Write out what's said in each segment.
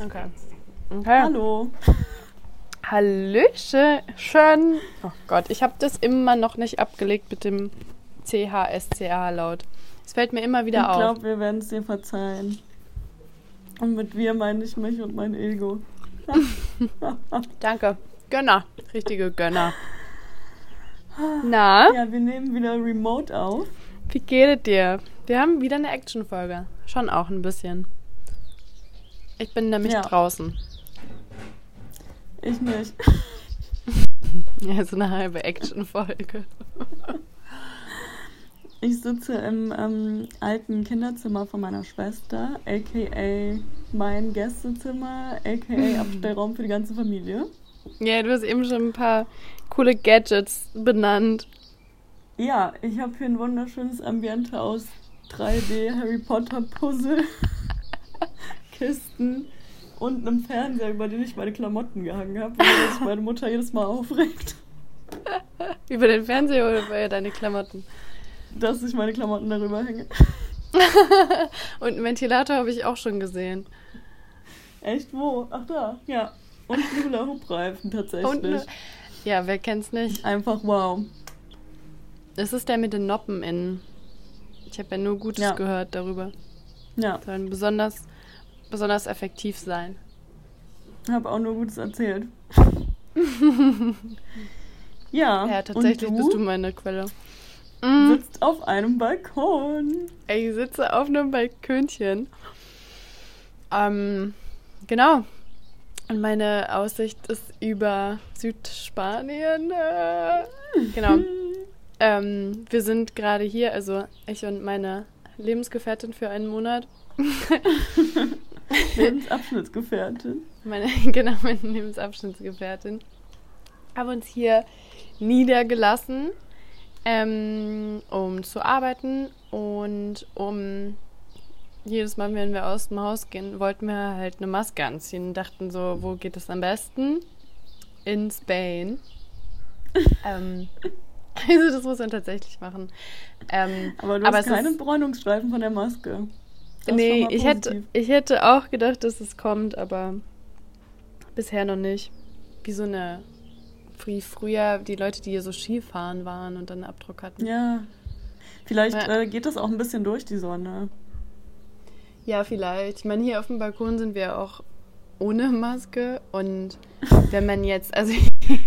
Okay. okay. Hallo. Hallöchen. Schön. Oh Gott, ich habe das immer noch nicht abgelegt mit dem CHSCH-Laut. Es fällt mir immer wieder Ich auf. glaube, wir werden es dir verzeihen. Und mit wir meine ich mich und mein Ego. Danke. Gönner. Richtige Gönner. Na, Ja, wir nehmen wieder remote auf. wie geht es dir? Wir haben wieder eine Action-Folge. Schon auch ein bisschen. Ich bin nämlich Ja. draußen. Ich nicht. Ja, so eine halbe Action-Folge. Ich sitze im ähm, alten Kinderzimmer von meiner Schwester, aka mein Gästezimmer, aka Abstellraum für die ganze Familie. Ja, du hast eben schon ein paar coole Gadgets benannt. Ja, ich habe hier ein wunderschönes Ambiente aus 3D Harry Potter Puzzle, Kisten und einem Fernseher, über den ich meine Klamotten gehangen habe, weil sich meine Mutter jedes Mal aufregt, Über den Fernseher oder über deine Klamotten? dass ich meine Klamotten darüber hänge. Und einen Ventilator habe ich auch schon gesehen. Echt wo? Ach da, ja. Und ein Hula Hoop Reifen tatsächlich. Und ne, ja, wer kennt's nicht? Einfach wow. Das ist der mit den Noppen innen. Ich habe ja nur Gutes Ja. gehört darüber. Ja, Sollen besonders, besonders effektiv sein. habe auch nur Gutes erzählt. ja, Ja, tatsächlich und bist du meine Quelle. Mm, sitzt auf einem Balkon. ich sitze auf einem Balkönchen. Ähm, genau. Und meine Aussicht ist über Südspanien. Äh, genau. Ähm, wir sind gerade hier, also ich und meine Lebensgefährtin für einen Monat. Lebensabschnittsgefährtin. Meine, genau, meine Lebensabschnittsgefährtin. Haben uns hier niedergelassen, ähm, um zu arbeiten und um jedes Mal, wenn wir aus dem Haus gehen, wollten wir halt eine Maske anziehen und dachten so, wo geht es am besten? In Spain. ähm, also das muss man tatsächlich machen. Ähm, Aber du Aber hast keine ist- Bräunungsstreifen von der Maske. Das nee, ich hätte, ich hätte auch gedacht, dass es kommt, aber bisher noch nicht. Wie so eine, wie früher die Leute, die hier so Skifahren waren und dann einen Abdruck hatten. Ja. Vielleicht Ja. äh, geht das auch ein bisschen durch die Sonne. Ja, vielleicht. Ich meine, hier auf dem Balkon sind wir auch ohne Maske und wenn man jetzt, also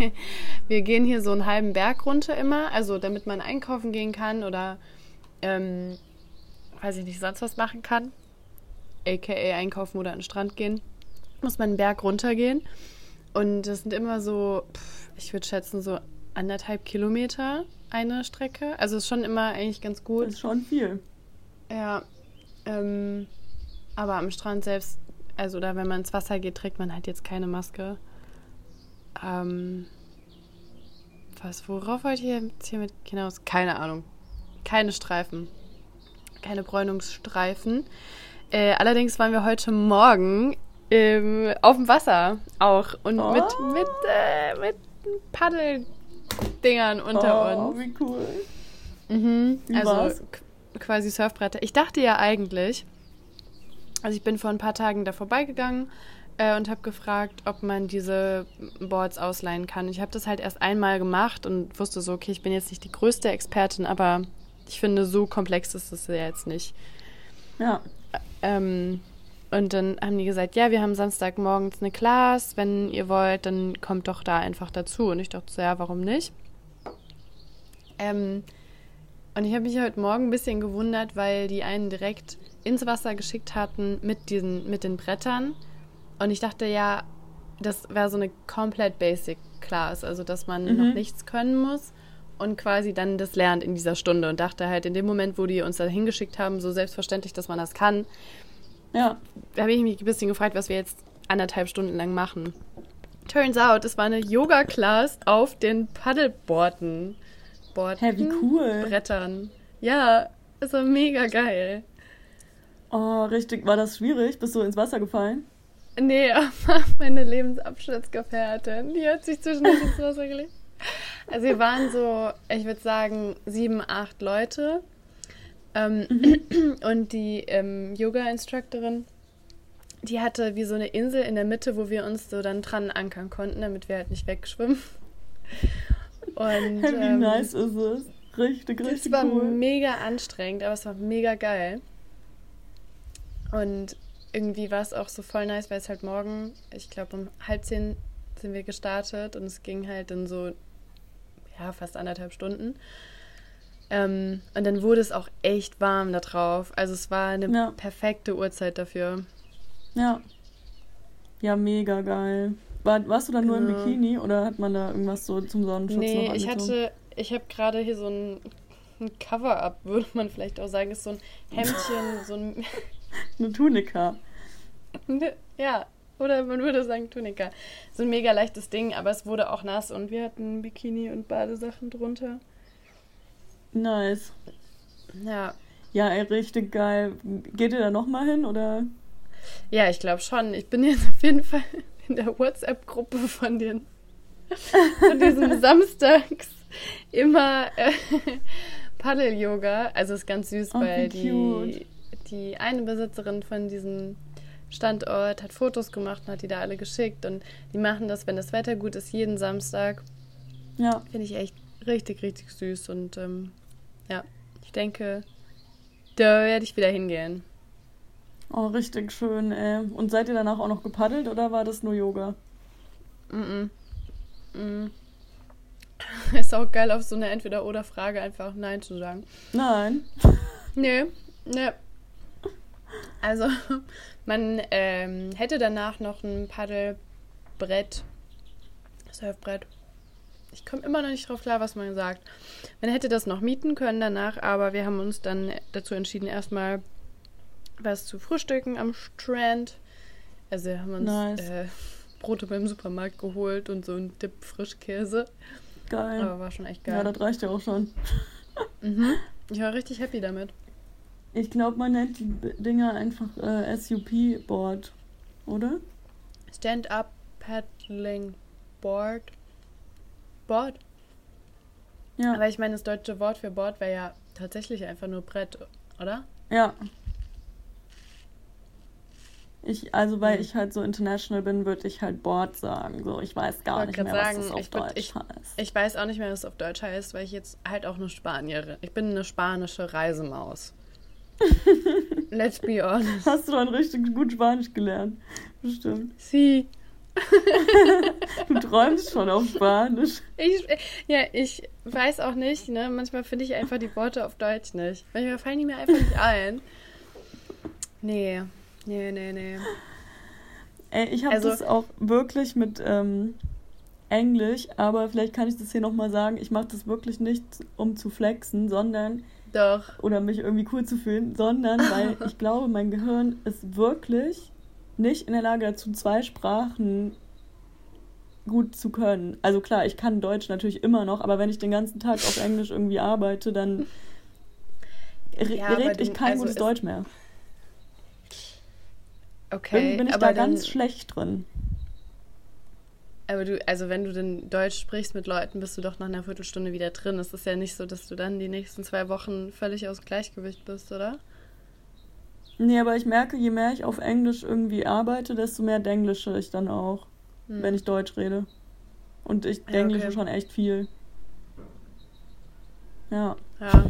wir gehen hier so einen halben Berg runter immer, also damit man einkaufen gehen kann oder ähm, weiß ich nicht, sonst was machen kann, aka einkaufen oder an den Strand gehen, muss man einen Berg runtergehen und das sind immer so, pff, ich würde schätzen, so anderthalb Kilometer eine Strecke. Also ist schon immer eigentlich ganz gut. Das ist schon viel. Ja, ähm, aber am Strand selbst, also da wenn man ins Wasser geht, trägt man halt jetzt keine Maske. Ähm, was, worauf wollte ich jetzt hier mit hinaus? Keine Ahnung. Keine Streifen. Keine Bräunungsstreifen. Äh, allerdings waren wir heute Morgen ähm, auf dem Wasser auch und Oh. mit, mit, äh, mit Paddeldingern unter oh, uns. wie cool. Mhm, Wie also war's? quasi Surfbretter. Ich dachte ja eigentlich, also ich bin vor ein paar Tagen da vorbeigegangen äh, und habe gefragt, ob man diese Boards ausleihen kann. Ich habe das halt erst einmal gemacht und wusste so, okay, ich bin jetzt nicht die größte Expertin, aber ich finde, so komplex ist es ja jetzt nicht. Ja. Ähm, und dann haben die gesagt, ja, wir haben Samstagmorgens eine Class, wenn ihr wollt, dann kommt doch da einfach dazu. Und ich dachte so, ja, warum nicht? Ähm, und ich habe mich heute Morgen ein bisschen gewundert, weil die einen direkt ins Wasser geschickt hatten mit diesen, mit den Brettern. Und ich dachte, ja, das wäre so eine komplett basic Class, also dass man Mhm. noch nichts können muss und quasi dann das lernt in dieser Stunde. Und dachte halt in dem Moment, wo die uns da hingeschickt haben, so selbstverständlich, dass man das kann, Ja. da habe ich mich ein bisschen gefragt, was wir jetzt anderthalb Stunden lang machen. Turns out, es war eine Yoga-Class auf den Paddleboarden. Board Hä, wie cool. Brettern. Ja, es war mega geil. Oh, richtig. War das schwierig? Bist du ins Wasser gefallen? Nee, aber meine Lebensabschnittsgefährtin, die hat sich zwischendurch ins Wasser gelegt. Also wir waren so, ich würde sagen, sieben, acht Leute. Ähm, Und die ähm, Yoga-Instructorin die hatte wie so eine Insel in der Mitte, wo wir uns so dann dran ankern konnten, damit wir halt nicht wegschwimmen. Und, wie ähm, nice ist es? Richtig, richtig Es war cool. mega anstrengend, aber es war mega geil. Und irgendwie war es auch so voll nice, weil es halt morgen, ich glaube um halb zehn sind wir gestartet und es ging halt in so, ja, fast anderthalb Stunden. Ähm, und dann wurde es auch echt warm da drauf. Also es war eine ja. perfekte Uhrzeit dafür. Ja. Ja, mega geil. War, warst du dann genau. nur im genau. Bikini oder hat man da irgendwas so zum Sonnenschutz nee, noch ich hatte, ich habe gerade hier so ein, ein Cover-Up, würde man vielleicht auch sagen. Ist so ein Hemdchen, so ein... Eine Tunika. ja, oder man würde sagen Tunika. So ein mega leichtes Ding, aber es wurde auch nass und wir hatten Bikini und Badesachen drunter. Nice. Ja. Ja, ey, richtig geil. Geht ihr da nochmal hin oder? Ja, ich glaube schon. Ich bin jetzt auf jeden Fall in der WhatsApp-Gruppe von den von diesem Samstags immer äh, Paddel-Yoga. Also ist ganz süß, oh, weil die, die eine Besitzerin von diesem Standort hat Fotos gemacht und hat die da alle geschickt. Und die machen das, wenn das Wetter gut ist, jeden Samstag. Ja. Finde ich echt richtig, richtig süß. Und ähm, ja, ich denke, da werde ich wieder hingehen. Oh, richtig schön, ey. Und seid ihr danach auch noch gepaddelt oder war das nur Yoga? Mhm. Mhm. Ist auch geil, auf so eine Entweder-Oder-Frage einfach Nein zu sagen. Nein. Nee, nee. Also, man ähm, hätte danach noch ein Paddelbrett, Surfbrett. Ich komme immer noch nicht drauf klar, was man sagt. Man hätte das noch mieten können danach, aber wir haben uns dann dazu entschieden, erstmal was zu frühstücken am Strand. Also wir haben uns nice. äh, Brote beim Supermarkt geholt und so ein Dip Frischkäse. Geil. Aber war schon echt geil. Ja, das reicht ja auch schon. mhm. Ich war richtig happy damit. Ich glaube, man nennt die Dinger einfach äh, SUP-Board, oder? Stand-up Paddling Board. Board? Ja. Aber ich meine, das deutsche Wort für Board wäre ja tatsächlich einfach nur Brett, oder? Ja, ich, also weil mhm. ich halt so international bin, würde ich halt Board sagen. So, ich weiß gar ich nicht mehr, sagen, was das auf ich Deutsch ich, heißt. Ich weiß auch nicht mehr, was es auf Deutsch heißt, weil ich jetzt halt auch eine Spanierin. Ich bin eine spanische Reisemaus. Let's be honest. Hast du dann richtig gut Spanisch gelernt? Bestimmt. Sie. du träumst schon auf Spanisch. Ich, ja, ich weiß auch nicht, ne? Manchmal finde ich einfach die Worte auf Deutsch nicht. Manchmal fallen die mir einfach nicht ein. Nee, Nee, nee, nee. Ey, ich habe also, das auch wirklich mit ähm, Englisch, aber vielleicht kann ich das hier nochmal sagen. Ich mache das wirklich nicht, um zu flexen, sondern. Doch. Oder mich irgendwie cool zu fühlen, sondern weil ich glaube, mein Gehirn ist wirklich nicht in der Lage dazu, zwei Sprachen gut zu können. Also klar, ich kann Deutsch natürlich immer noch, aber wenn ich den ganzen Tag auf Englisch irgendwie arbeite, dann ja, rede ich kein also gutes Deutsch mehr. Okay. Irgendwie bin ich da ganz schlecht drin. Aber du, also wenn du dann Deutsch sprichst mit Leuten, bist du doch nach einer Viertelstunde wieder drin. Es ist ja nicht so, dass du dann die nächsten zwei Wochen völlig aus Gleichgewicht bist, oder? Nee, aber ich merke, je mehr ich auf Englisch irgendwie arbeite, desto mehr Denglische ich dann auch, hm. wenn ich Deutsch rede. Und ich ja, Denglische okay. schon echt viel. Ja. Ja.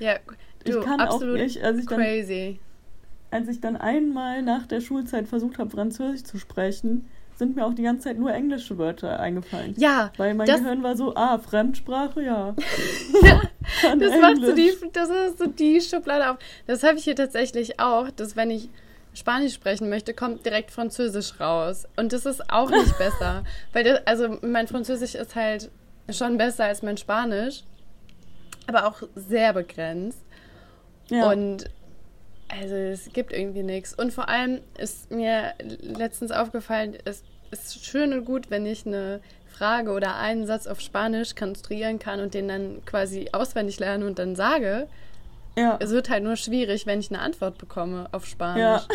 Ja, du, ich kann absolut auch nicht, als ich crazy als ich dann einmal nach der Schulzeit versucht habe, Französisch zu sprechen, sind mir auch die ganze Zeit nur englische Wörter eingefallen. Ja. Weil mein Gehirn war so, ah, Fremdsprache, ja. ja das macht so die, das ist so die Schublade auf. Das habe ich hier tatsächlich auch, dass wenn ich Spanisch sprechen möchte, kommt direkt Französisch raus. Und das ist auch nicht besser. Weil das, also mein Französisch ist halt schon besser als mein Spanisch, aber auch sehr begrenzt. Ja. Und also es gibt irgendwie nichts. Und vor allem ist mir letztens aufgefallen, es ist schön und gut, wenn ich eine Frage oder einen Satz auf Spanisch konstruieren kann und den dann quasi auswendig lerne und dann sage. Ja. Es wird halt nur schwierig, wenn ich eine Antwort bekomme auf Spanisch. Ja.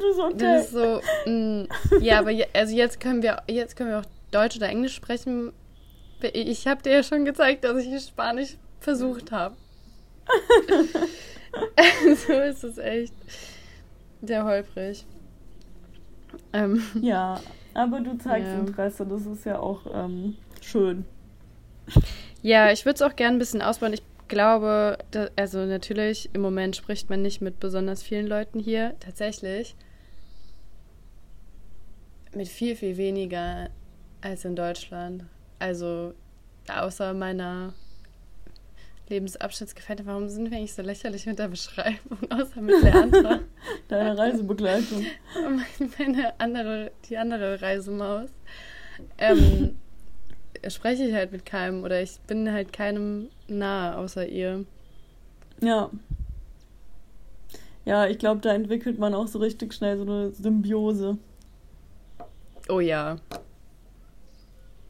du so, okay. Das ist so, mh, mm, ja, aber je, also jetzt können wir jetzt können wir auch Deutsch oder Englisch sprechen. Ich habe dir ja schon gezeigt, dass ich Spanisch versucht habe. so ist es echt. Sehr holprig. Ähm, ja, aber du zeigst ja. Interesse, das ist ja auch ähm, schön. Ja, ich würde es auch gerne ein bisschen ausbauen. Ich glaube, da, also natürlich, im Moment spricht man nicht mit besonders vielen Leuten hier. Tatsächlich mit viel, viel weniger als in Deutschland. Also außer meiner Lebensabschnittsgefährtin. Warum sind wir eigentlich so lächerlich mit der Beschreibung, außer mit Leandra? Deine Reisebegleitung. Meine andere, die andere Reisemaus. Ähm, spreche ich halt mit keinem oder ich bin halt keinem nahe außer ihr. Ja. Ja, ich glaube, da entwickelt man auch so richtig schnell so eine Symbiose. Oh ja.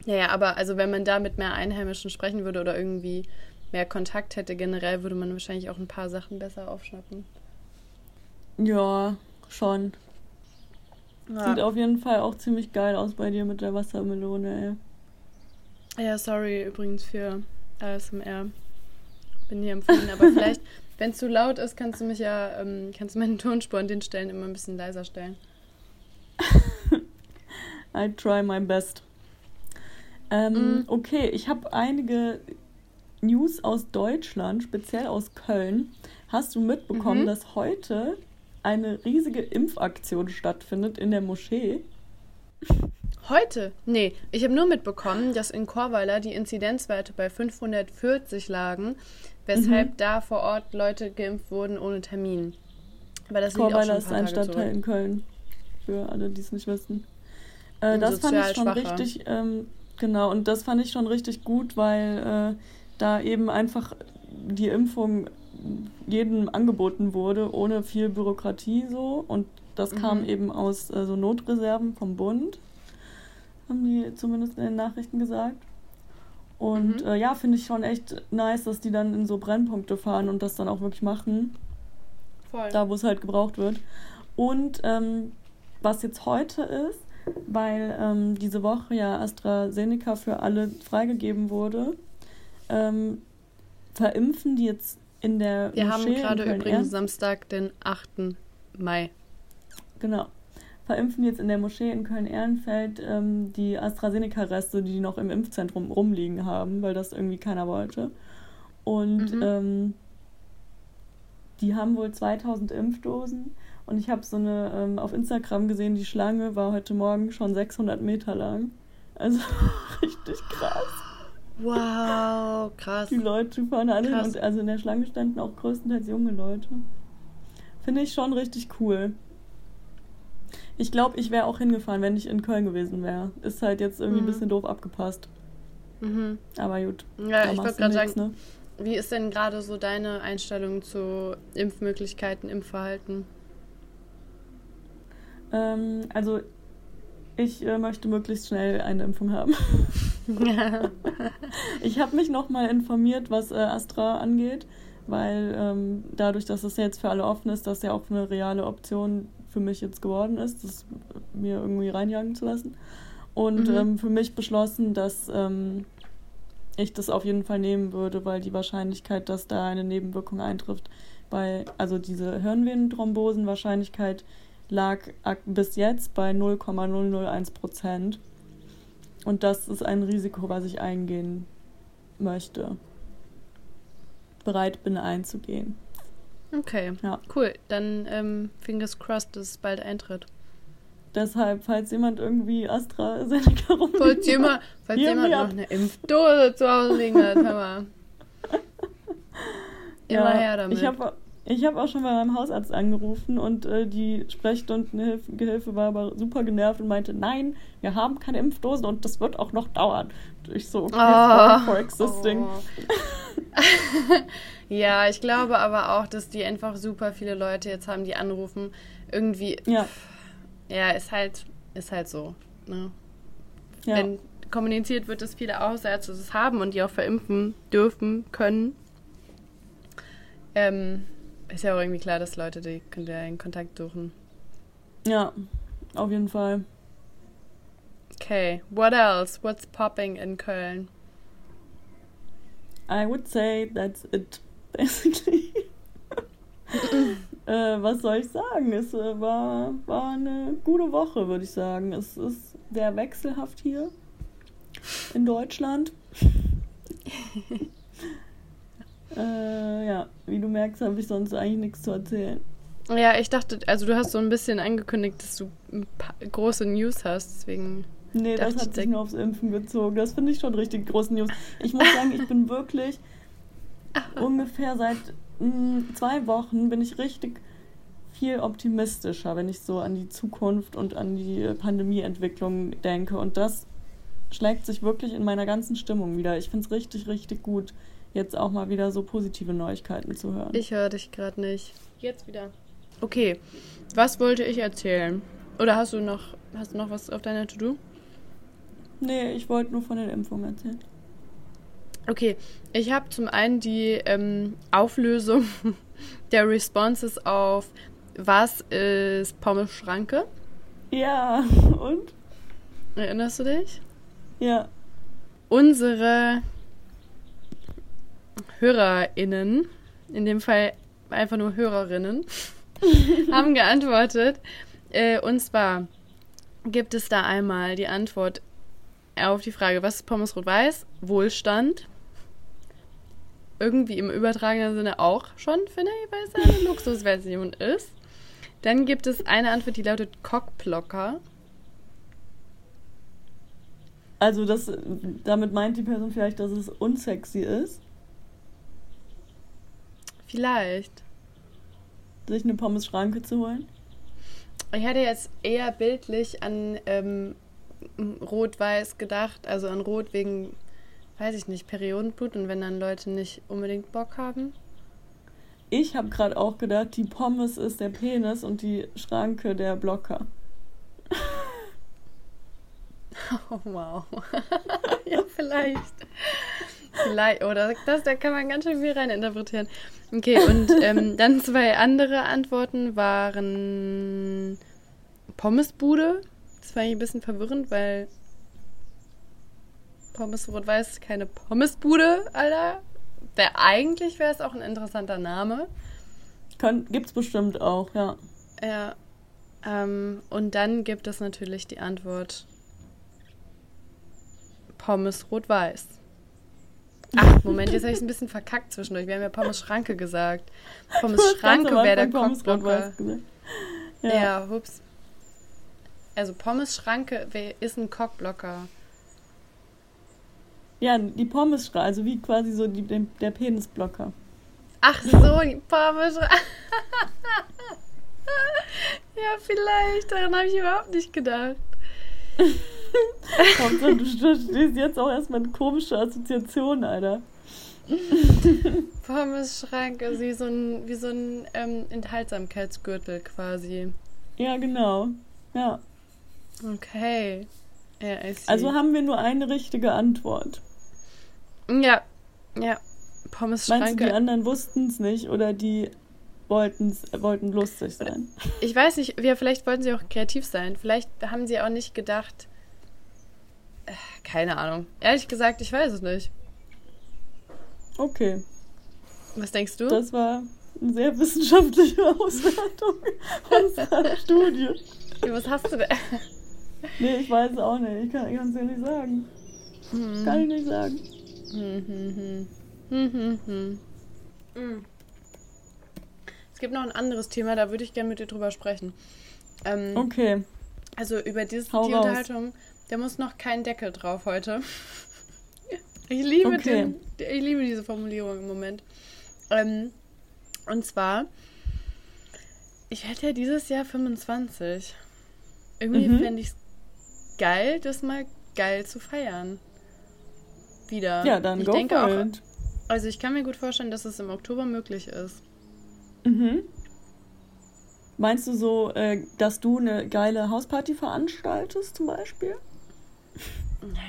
Ja, ja, aber also wenn man da mit mehr Einheimischen sprechen würde oder irgendwie mehr Kontakt hätte generell, würde man wahrscheinlich auch ein paar Sachen besser aufschnappen. Ja, schon. Ja. Sieht auf jeden Fall auch ziemlich geil aus bei dir mit der Wassermelone, ey. Ja, sorry übrigens für ASMR. Bin hier empfohlen, aber vielleicht, wenn es zu laut ist, kannst du mich ja, ähm, kannst du meinen Tonspur an den Stellen immer ein bisschen leiser stellen. I try my best. Ähm, mm. Okay, ich habe einige News aus Deutschland, speziell aus Köln. Hast du mitbekommen, mhm. dass heute eine riesige Impfaktion stattfindet in der Moschee? Heute? Nee, ich habe nur mitbekommen, dass in Chorweiler die Inzidenzwerte bei 540 lagen, weshalb mhm. da vor Ort Leute geimpft wurden ohne Termin. Aber das Chorweiler ist ein Stadtteil zurück. in Köln. Für alle, die es nicht wissen. Äh, das fand ich schon schwacher. richtig, ähm, genau, und das fand ich schon richtig gut, weil äh, da eben einfach die Impfung jedem angeboten wurde, ohne viel Bürokratie so. Und das mhm. kam eben aus äh, so Notreserven vom Bund, haben die zumindest in den Nachrichten gesagt. Und mhm. äh, ja, finde ich schon echt nice, dass die dann in so Brennpunkte fahren und das dann auch wirklich machen. Voll. Da, wo es halt gebraucht wird. Und ähm, was jetzt heute ist, weil ähm, diese Woche ja AstraZeneca für alle freigegeben wurde, ähm, verimpfen die jetzt in der Wir Moschee haben gerade übrigens Samstag, den 8. Mai. Genau. Verimpfen jetzt in der Moschee in Köln-Ehrenfeld ähm, die AstraZeneca-Reste, die noch im Impfzentrum rumliegen haben, weil das irgendwie keiner wollte. Und mhm. ähm, die haben wohl 2000 Impfdosen. Und ich habe so eine ähm, auf Instagram gesehen, die Schlange war heute Morgen schon 600 Meter lang. Also richtig krass. Wow, krass. Die Leute fahren alle krass. und also in der Schlange standen auch größtenteils junge Leute. Finde ich schon richtig cool. Ich glaube, ich wäre auch hingefahren, wenn ich in Köln gewesen wäre. Ist halt jetzt irgendwie mhm. ein bisschen doof abgepasst. Mhm. Aber gut. Ja, ich wollte gerade sagen, ne? wie ist denn gerade so deine Einstellung zu Impfmöglichkeiten, Impfverhalten? Ähm, also ich äh, möchte möglichst schnell eine Impfung haben. ich habe mich nochmal informiert, was äh, Astra angeht, weil ähm, dadurch, dass es jetzt für alle offen ist, das ja auch eine reale Option für mich jetzt geworden ist, das mir irgendwie reinjagen zu lassen. Und mhm. ähm, für mich beschlossen, dass ähm, ich das auf jeden Fall nehmen würde, weil die Wahrscheinlichkeit, dass da eine Nebenwirkung eintrifft, bei, also diese Hirnvenenthrombosen-Wahrscheinlichkeit lag bis jetzt bei 0,001 Prozent. Und das ist ein Risiko, was ich eingehen möchte. Bereit bin einzugehen. Okay, ja. cool. Dann ähm, fingers crossed, dass es bald eintritt. Deshalb, falls jemand irgendwie AstraZeneca rumliegt. Falls jemand, falls jemand noch eine Impfdose zu Hause liegen hat, hör mal. Immer ja, her damit. Ich habe ich habe auch schon bei meinem Hausarzt angerufen und äh, die Sprechstundengehilfe war aber super genervt und meinte, nein, wir haben keine Impfdosen und das wird auch noch dauern. Ich so, okay, oh. for existing. Oh. ja, ich glaube aber auch, dass die einfach super viele Leute jetzt haben, die anrufen. Irgendwie, ja, ja ist halt, ist halt so. Ne? Ja. Wenn kommuniziert wird, dass viele Hausärzte es haben und die auch verimpfen dürfen, können. Ähm, ist ja auch irgendwie klar, dass Leute die, den Kontakt suchen. Ja, auf jeden Fall. Okay, what else? What's popping in Köln? I would say that's it, basically. äh, was soll ich sagen? Es äh, war, war eine gute Woche, würde ich sagen. Es ist sehr wechselhaft hier in Deutschland. äh, ja, wie du merkst, habe ich sonst eigentlich nichts zu erzählen. Ja, ich dachte, also du hast so ein bisschen angekündigt, dass du große News hast, deswegen. Nee, das hat sich nur aufs Impfen gezogen. Das finde ich schon richtig große News. Ich muss sagen, ich bin wirklich ungefähr seit mh, mm, zwei Wochen bin ich richtig viel optimistischer, wenn ich so an die Zukunft und an die Pandemieentwicklung denke. Und das schlägt sich wirklich in meiner ganzen Stimmung wieder. Ich finde es richtig, richtig gut, jetzt auch mal wieder so positive Neuigkeiten zu hören. Ich höre dich gerade nicht. Jetzt wieder. Okay, was wollte ich erzählen? Oder hast du noch, hast du noch was auf deiner To-Do? Nee, ich wollte nur von den Impfungen erzählen. Okay, ich habe zum einen die ähm, Auflösung der Responses auf Was ist Pommes Schranke? Ja, und? Erinnerst du dich? Ja. Unsere HörerInnen, in dem Fall einfach nur Hörerinnen, haben geantwortet. Äh, und zwar gibt es da einmal die Antwort auf die Frage, was ist Pommes Rot-Weiß? Wohlstand. Irgendwie im übertragenen Sinne auch schon, finde ich, weil es eine Luxusversion ist. Dann gibt es eine Antwort, die lautet Cockblocker. Also das, damit meint die Person vielleicht, dass es unsexy ist? Vielleicht sich eine Pommes-Schranke zu holen? Ich hätte jetzt eher bildlich an ähm, Rot-Weiß gedacht, also an Rot wegen, weiß ich nicht, Periodenblut und wenn dann Leute nicht unbedingt Bock haben. Ich habe gerade auch gedacht, die Pommes ist der Penis und die Schranke der Blocker. Oh, wow. ja, vielleicht. Vielleicht, oder das, da kann man ganz schön viel reininterpretieren. Okay, und ähm, dann zwei andere Antworten waren Pommesbude. Das war eigentlich ein bisschen verwirrend, weil Pommes Rot-Weiß ist keine Pommesbude, Alter. Wär, eigentlich wäre es auch ein interessanter Name. Kann, gibt's bestimmt auch, ja. Ja. Ähm, und dann gibt es natürlich die Antwort Pommes Rot-Weiß. Ach, Moment, jetzt habe ich es ein bisschen verkackt zwischendurch. Wir haben ja Pommes Schranke gesagt. Pommes Schranke wäre der Cockblocker. Ja. ja, hups. Also Pommes Schranke ist ein Cockblocker. Ja, die Pommes Schranke, also wie quasi so die, der Penisblocker. Ach so, die Pommes Schranke. ja, vielleicht. Daran habe ich überhaupt nicht gedacht. Hauptsache, du stehst jetzt auch erstmal eine komische Assoziation, Alter. Pommes-Schranke, wie so ein, wie so ein ähm, Enthaltsamkeitsgürtel quasi. Ja, genau. Ja. Okay. Ja, also haben wir nur eine richtige Antwort. Ja, ja. Pommes-Schranke. Meinst du, die anderen wussten es nicht oder die wollten's, wollten lustig sein? Ich weiß nicht, ja, vielleicht wollten sie auch kreativ sein. Vielleicht haben sie auch nicht gedacht, keine Ahnung. Ehrlich gesagt, ich weiß es nicht. Okay. Was denkst du? Das war eine sehr wissenschaftliche Auswertung unserer Studie. Was hast du denn? Nee, ich weiß es auch nicht. Ich kann es dir nicht sagen. Hm. Kann ich nicht sagen. Hm, hm, hm, es gibt noch ein anderes Thema, da würde ich gerne mit dir drüber sprechen. Ähm, okay. Also über dieses, die raus. Unterhaltung der muss noch kein Deckel drauf heute. Ich liebe, okay. den, ich liebe diese Formulierung im Moment. Ähm, und zwar, ich hätte ja dieses Jahr 25. Irgendwie mhm. fände ich es geil, das mal geil zu feiern. Wieder. Ja, dann ich go denke auch, Also ich kann mir gut vorstellen, dass es im Oktober möglich ist. Mhm. Meinst du so, äh, dass du eine geile Hausparty veranstaltest zum Beispiel?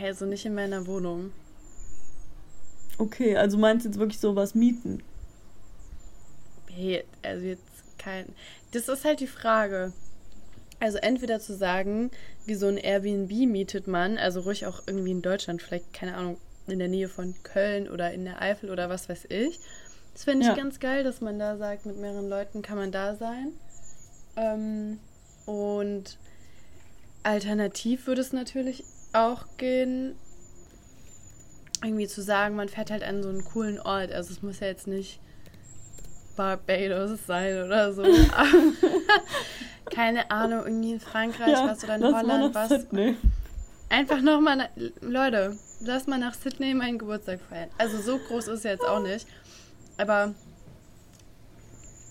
Also nicht in meiner Wohnung. Okay, also meinst du jetzt wirklich sowas mieten? Hey, also jetzt kein. Das ist halt die Frage. Also entweder zu sagen, wie so ein Airbnb mietet man, also ruhig auch irgendwie in Deutschland, vielleicht, keine Ahnung, in der Nähe von Köln oder in der Eifel oder was weiß ich. Das finde ich Ja. ganz geil, dass man da sagt, mit mehreren Leuten kann man da sein. Ähm, und alternativ würde es natürlich auch gehen, irgendwie zu sagen, man fährt halt an so einen coolen Ort. Also es muss ja jetzt nicht Barbados sein oder so. Keine Ahnung, irgendwie in Frankreich was oder in Holland was. Sydney. Einfach nochmal, Leute, lass mal nach Sydney meinen Geburtstag feiern. Also so groß ist es jetzt auch nicht. Aber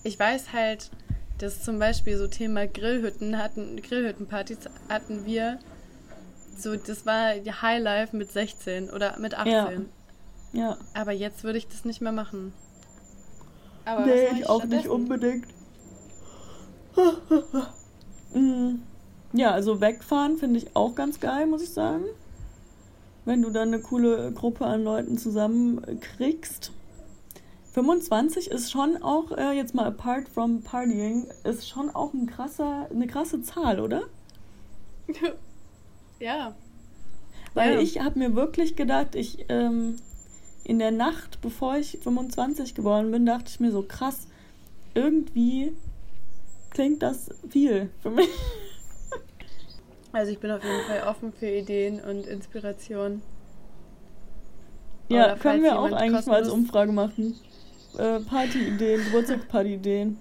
ich weiß halt, dass zum Beispiel so Thema Grillhütten hatten, Grillhüttenpartys hatten wir. So, das war die Highlife mit 16 oder mit 18. Ja. Ja. Aber jetzt würde ich das nicht mehr machen. Aber nee, ich auch nicht unbedingt. Mm, ja, also wegfahren finde ich auch ganz geil, muss ich sagen. Wenn du dann eine coole Gruppe an Leuten zusammenkriegst. 25 ist schon auch, äh, jetzt mal apart from partying, ist schon auch ein krasser, eine krasse Zahl, oder? ja. Weil Ja. ich habe mir wirklich gedacht, ich ähm, in der Nacht, bevor ich 25 geworden bin, dachte ich mir so krass, irgendwie klingt das viel für mich. Also ich bin auf jeden Fall offen für Ideen und Inspiration. Ja, können wir auch eigentlich mal als Umfrage machen. Äh, Party-Ideen, Geburtstagsparty-Ideen.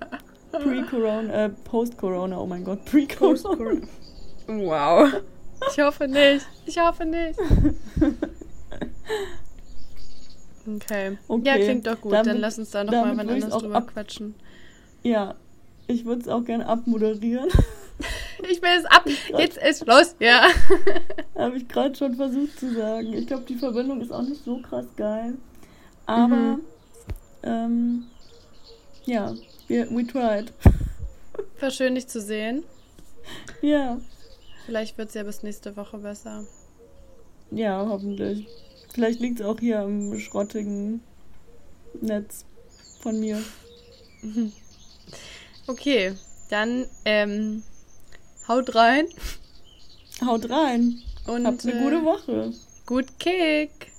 Pre-Corona, äh, Post-Corona, oh mein Gott, Pre-Corona. Wow. Ich hoffe nicht. Ich hoffe nicht. Okay. Okay, Ja, klingt doch gut. damit- Dann lass uns da nochmal wann anders drüber ab- quatschen. Ja, ich würde es auch gerne abmoderieren. Ich will es ab. Jetzt ist los. Ja. Habe ich gerade schon versucht zu sagen. Ich glaube, die Verbindung ist auch nicht so krass geil. Aber, Mhm. ähm, ja, wir, we tried. War schön, dich zu sehen. Ja, Vielleicht wird es ja bis nächste Woche besser. ja, hoffentlich. Vielleicht liegt es auch hier am schrottigen Netz von mir. Okay, dann ähm, haut rein Haut rein. und Habt eine äh, gute Woche. gut Kick.